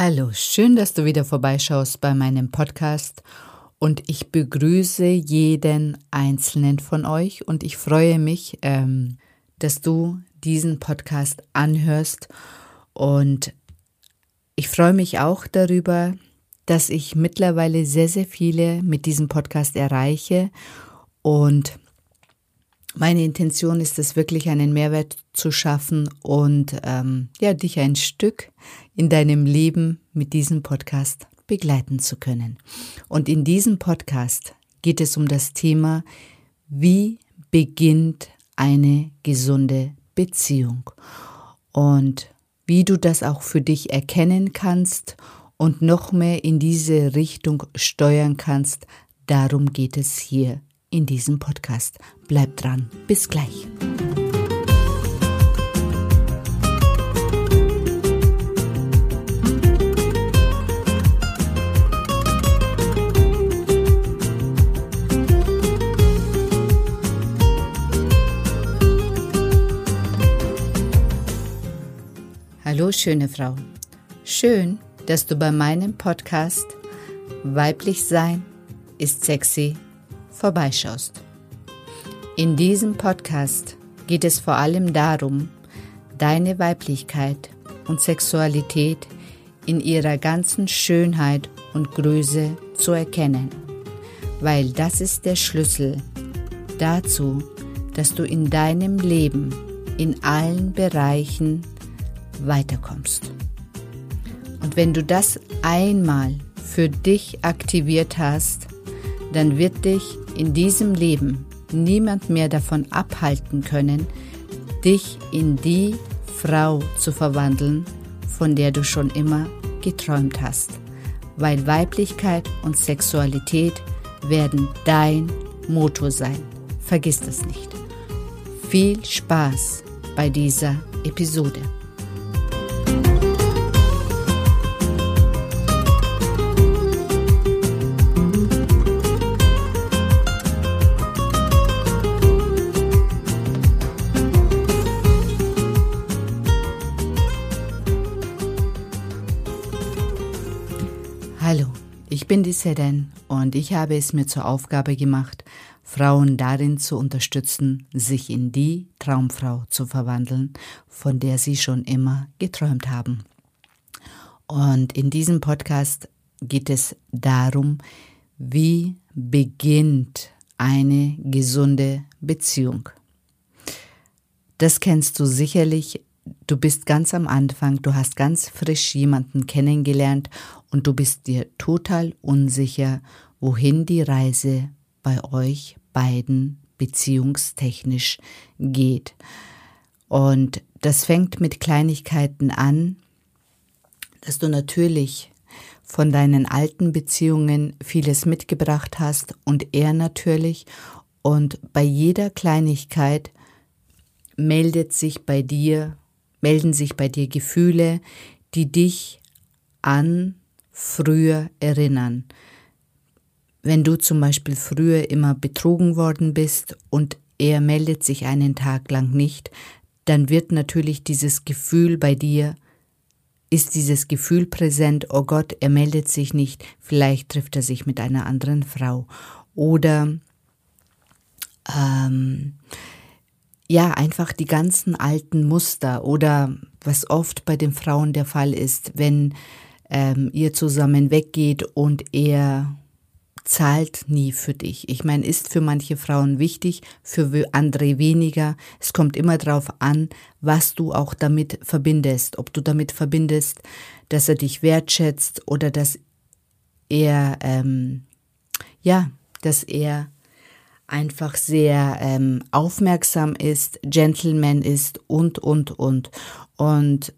Hallo, schön, dass du wieder vorbeischaust bei meinem Podcast. Und ich begrüße jeden einzelnen von euch. Und ich freue mich, ähm, dass du diesen Podcast anhörst. Und ich freue mich auch darüber, dass ich mittlerweile sehr, sehr viele mit diesem Podcast erreiche. Und meine Intention ist es wirklich, einen Mehrwert zu schaffen und ähm, ja, dich ein Stück in deinem Leben mit diesem Podcast begleiten zu können. Und in diesem Podcast geht es um das Thema, wie beginnt eine gesunde Beziehung und wie du das auch für dich erkennen kannst und noch mehr in diese Richtung steuern kannst. Darum geht es hier in diesem Podcast. Bleib dran. Bis gleich. Hallo schöne Frau. Schön, dass du bei meinem Podcast Weiblich Sein ist sexy vorbeischaust. In diesem Podcast geht es vor allem darum, deine Weiblichkeit und Sexualität in ihrer ganzen Schönheit und Größe zu erkennen, weil das ist der Schlüssel dazu, dass du in deinem Leben in allen Bereichen weiterkommst. Und wenn du das einmal für dich aktiviert hast, dann wird dich in diesem Leben niemand mehr davon abhalten können, dich in die Frau zu verwandeln, von der du schon immer geträumt hast, weil Weiblichkeit und Sexualität werden dein Motor sein. Vergiss das nicht. Viel Spaß bei dieser Episode. Bin die Seren und ich habe es mir zur Aufgabe gemacht, Frauen darin zu unterstützen, sich in die Traumfrau zu verwandeln, von der sie schon immer geträumt haben. Und in diesem Podcast geht es darum, wie beginnt eine gesunde Beziehung. Das kennst du sicherlich du bist ganz am Anfang, du hast ganz frisch jemanden kennengelernt und du bist dir total unsicher, wohin die Reise bei euch beiden beziehungstechnisch geht. Und das fängt mit Kleinigkeiten an, dass du natürlich von deinen alten Beziehungen vieles mitgebracht hast und er natürlich. Und bei jeder Kleinigkeit meldet sich bei dir melden sich bei dir Gefühle, die dich an früher erinnern. Wenn du zum Beispiel früher immer betrogen worden bist und er meldet sich einen Tag lang nicht, dann wird natürlich dieses Gefühl bei dir, ist dieses Gefühl präsent, oh Gott, er meldet sich nicht, vielleicht trifft er sich mit einer anderen Frau. Oder ähm, ja, einfach die ganzen alten Muster oder was oft bei den Frauen der Fall ist, wenn ähm, ihr zusammen weggeht und er zahlt nie für dich. Ich meine, ist für manche Frauen wichtig, für andere weniger. Es kommt immer darauf an, was du auch damit verbindest. Ob du damit verbindest, dass er dich wertschätzt oder dass er, ähm, ja, dass er einfach sehr ähm, aufmerksam ist, Gentleman ist und, und, und. Und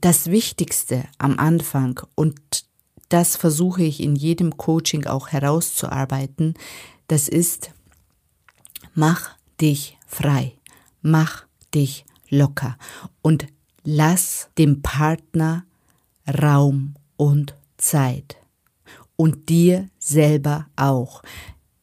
das Wichtigste am Anfang, und das versuche ich in jedem Coaching auch herauszuarbeiten, das ist, mach dich frei, mach dich locker und lass dem Partner Raum und Zeit und dir selber auch.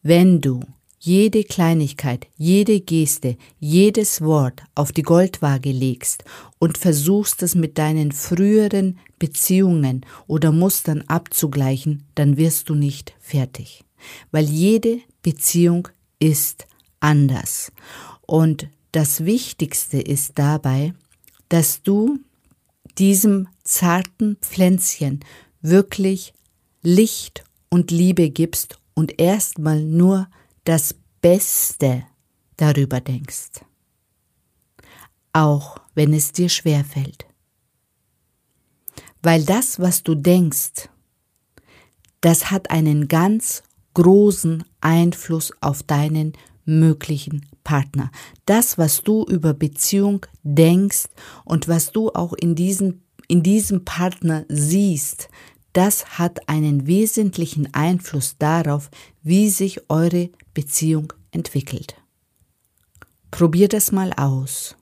Wenn du jede Kleinigkeit, jede Geste, jedes Wort auf die Goldwaage legst und versuchst es mit deinen früheren Beziehungen oder Mustern abzugleichen, dann wirst du nicht fertig. Weil jede Beziehung ist anders. Und das Wichtigste ist dabei, dass du diesem zarten Pflänzchen wirklich Licht und Liebe gibst und erstmal nur das Beste darüber denkst. Auch wenn es dir schwer fällt. Weil das, was du denkst, das hat einen ganz großen Einfluss auf deinen möglichen Partner. Das, was du über Beziehung denkst und was du auch in diesem, in diesem Partner siehst, das hat einen wesentlichen Einfluss darauf, wie sich eure Beziehung entwickelt. Probier das mal aus.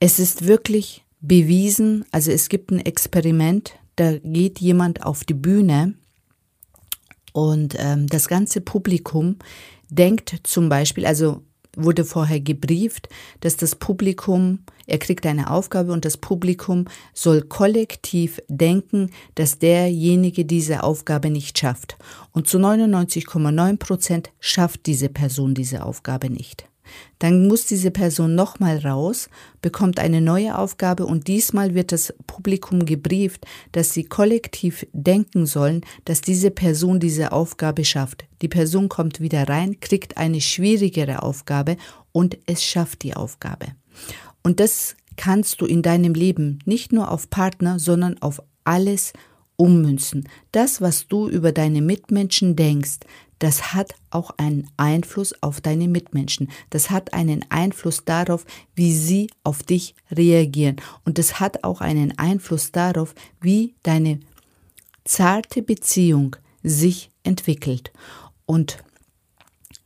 Es ist wirklich bewiesen, also es gibt ein Experiment, da geht jemand auf die Bühne und ähm, das ganze Publikum denkt zum Beispiel, also wurde vorher gebrieft, dass das Publikum, er kriegt eine Aufgabe und das Publikum soll kollektiv denken, dass derjenige diese Aufgabe nicht schafft. Und zu 99,9 Prozent schafft diese Person diese Aufgabe nicht. Dann muss diese Person nochmal raus, bekommt eine neue Aufgabe und diesmal wird das Publikum gebrieft, dass sie kollektiv denken sollen, dass diese Person diese Aufgabe schafft. Die Person kommt wieder rein, kriegt eine schwierigere Aufgabe und es schafft die Aufgabe. Und das kannst du in deinem Leben nicht nur auf Partner, sondern auf alles ummünzen. Das, was du über deine Mitmenschen denkst, das hat auch einen Einfluss auf deine Mitmenschen. Das hat einen Einfluss darauf, wie sie auf dich reagieren. Und das hat auch einen Einfluss darauf, wie deine zarte Beziehung sich entwickelt. Und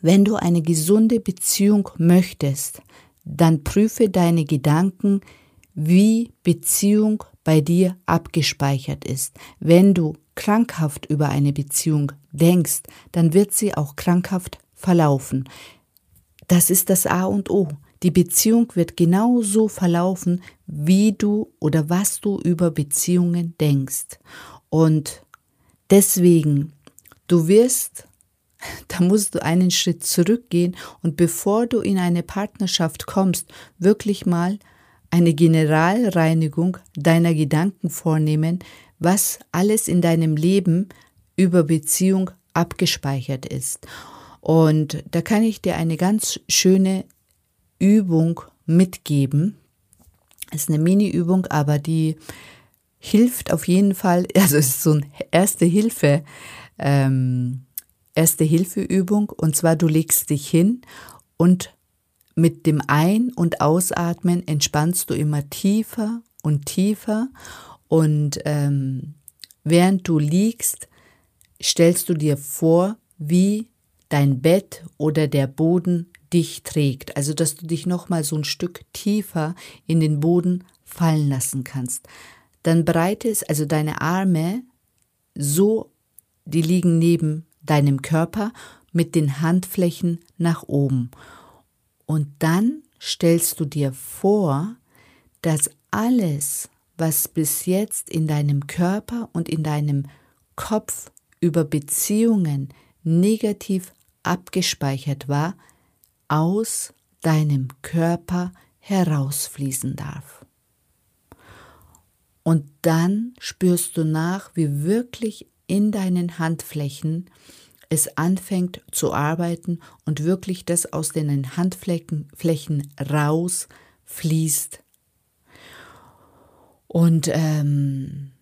wenn du eine gesunde Beziehung möchtest, dann prüfe deine Gedanken, wie Beziehung bei dir abgespeichert ist. Wenn du krankhaft über eine Beziehung denkst, dann wird sie auch krankhaft verlaufen. Das ist das A und O. Die Beziehung wird genauso verlaufen, wie du oder was du über Beziehungen denkst. Und deswegen, du wirst, da musst du einen Schritt zurückgehen und bevor du in eine Partnerschaft kommst, wirklich mal eine Generalreinigung deiner Gedanken vornehmen, was alles in deinem Leben über Beziehung abgespeichert ist. Und da kann ich dir eine ganz schöne Übung mitgeben. Es ist eine Mini-Übung, aber die hilft auf jeden Fall, also es ist so eine erste Hilfe, ähm, erste Hilfeübung und zwar du legst dich hin und mit dem Ein- und Ausatmen entspannst du immer tiefer und tiefer und ähm, während du liegst, stellst du dir vor, wie dein Bett oder der Boden dich trägt. Also, dass du dich nochmal so ein Stück tiefer in den Boden fallen lassen kannst. Dann breite es, also deine Arme, so, die liegen neben deinem Körper mit den Handflächen nach oben. Und dann stellst du dir vor, dass alles, was bis jetzt in deinem Körper und in deinem Kopf über Beziehungen negativ abgespeichert war, aus deinem Körper herausfließen darf. Und dann spürst du nach, wie wirklich in deinen Handflächen es anfängt zu arbeiten und wirklich das aus den Handflächen Flächen rausfließt. Und, ähm,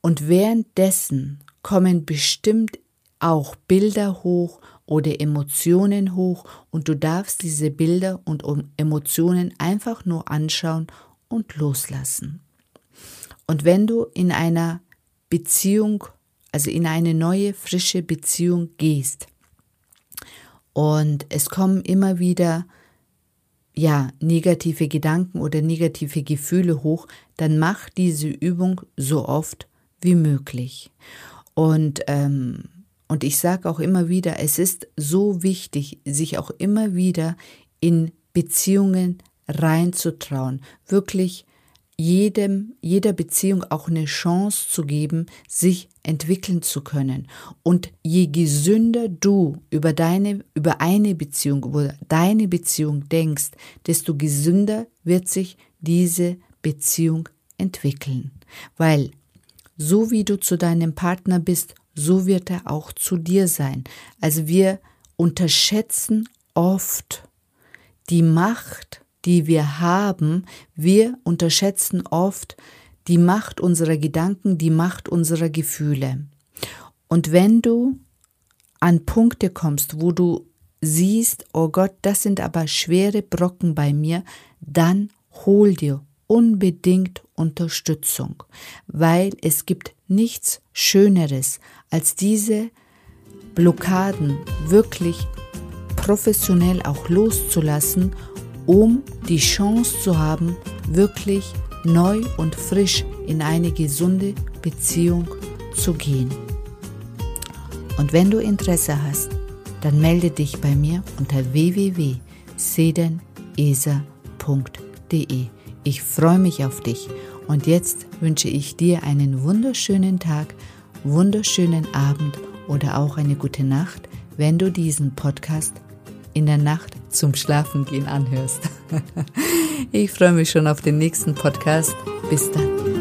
und währenddessen kommen bestimmt auch Bilder hoch oder Emotionen hoch und du darfst diese Bilder und Emotionen einfach nur anschauen und loslassen. Und wenn du in einer Beziehung also in eine neue, frische Beziehung gehst. Und es kommen immer wieder ja, negative Gedanken oder negative Gefühle hoch, dann mach diese Übung so oft wie möglich. Und, ähm, und ich sage auch immer wieder, es ist so wichtig, sich auch immer wieder in Beziehungen reinzutrauen, wirklich jedem, jeder Beziehung auch eine Chance zu geben, sich entwickeln zu können. Und je gesünder du über deine, über eine Beziehung, über deine Beziehung denkst, desto gesünder wird sich diese Beziehung entwickeln. Weil so wie du zu deinem Partner bist, so wird er auch zu dir sein. Also wir unterschätzen oft die Macht, die wir haben. Wir unterschätzen oft die Macht unserer Gedanken, die Macht unserer Gefühle. Und wenn du an Punkte kommst, wo du siehst, oh Gott, das sind aber schwere Brocken bei mir, dann hol dir unbedingt Unterstützung, weil es gibt nichts Schöneres, als diese Blockaden wirklich professionell auch loszulassen, um die Chance zu haben, wirklich neu und frisch in eine gesunde Beziehung zu gehen. Und wenn du Interesse hast, dann melde dich bei mir unter www.sedenesa.de. Ich freue mich auf dich und jetzt wünsche ich dir einen wunderschönen Tag, wunderschönen Abend oder auch eine gute Nacht, wenn du diesen Podcast in der Nacht zum Schlafengehen anhörst. Ich freue mich schon auf den nächsten Podcast. Bis dann.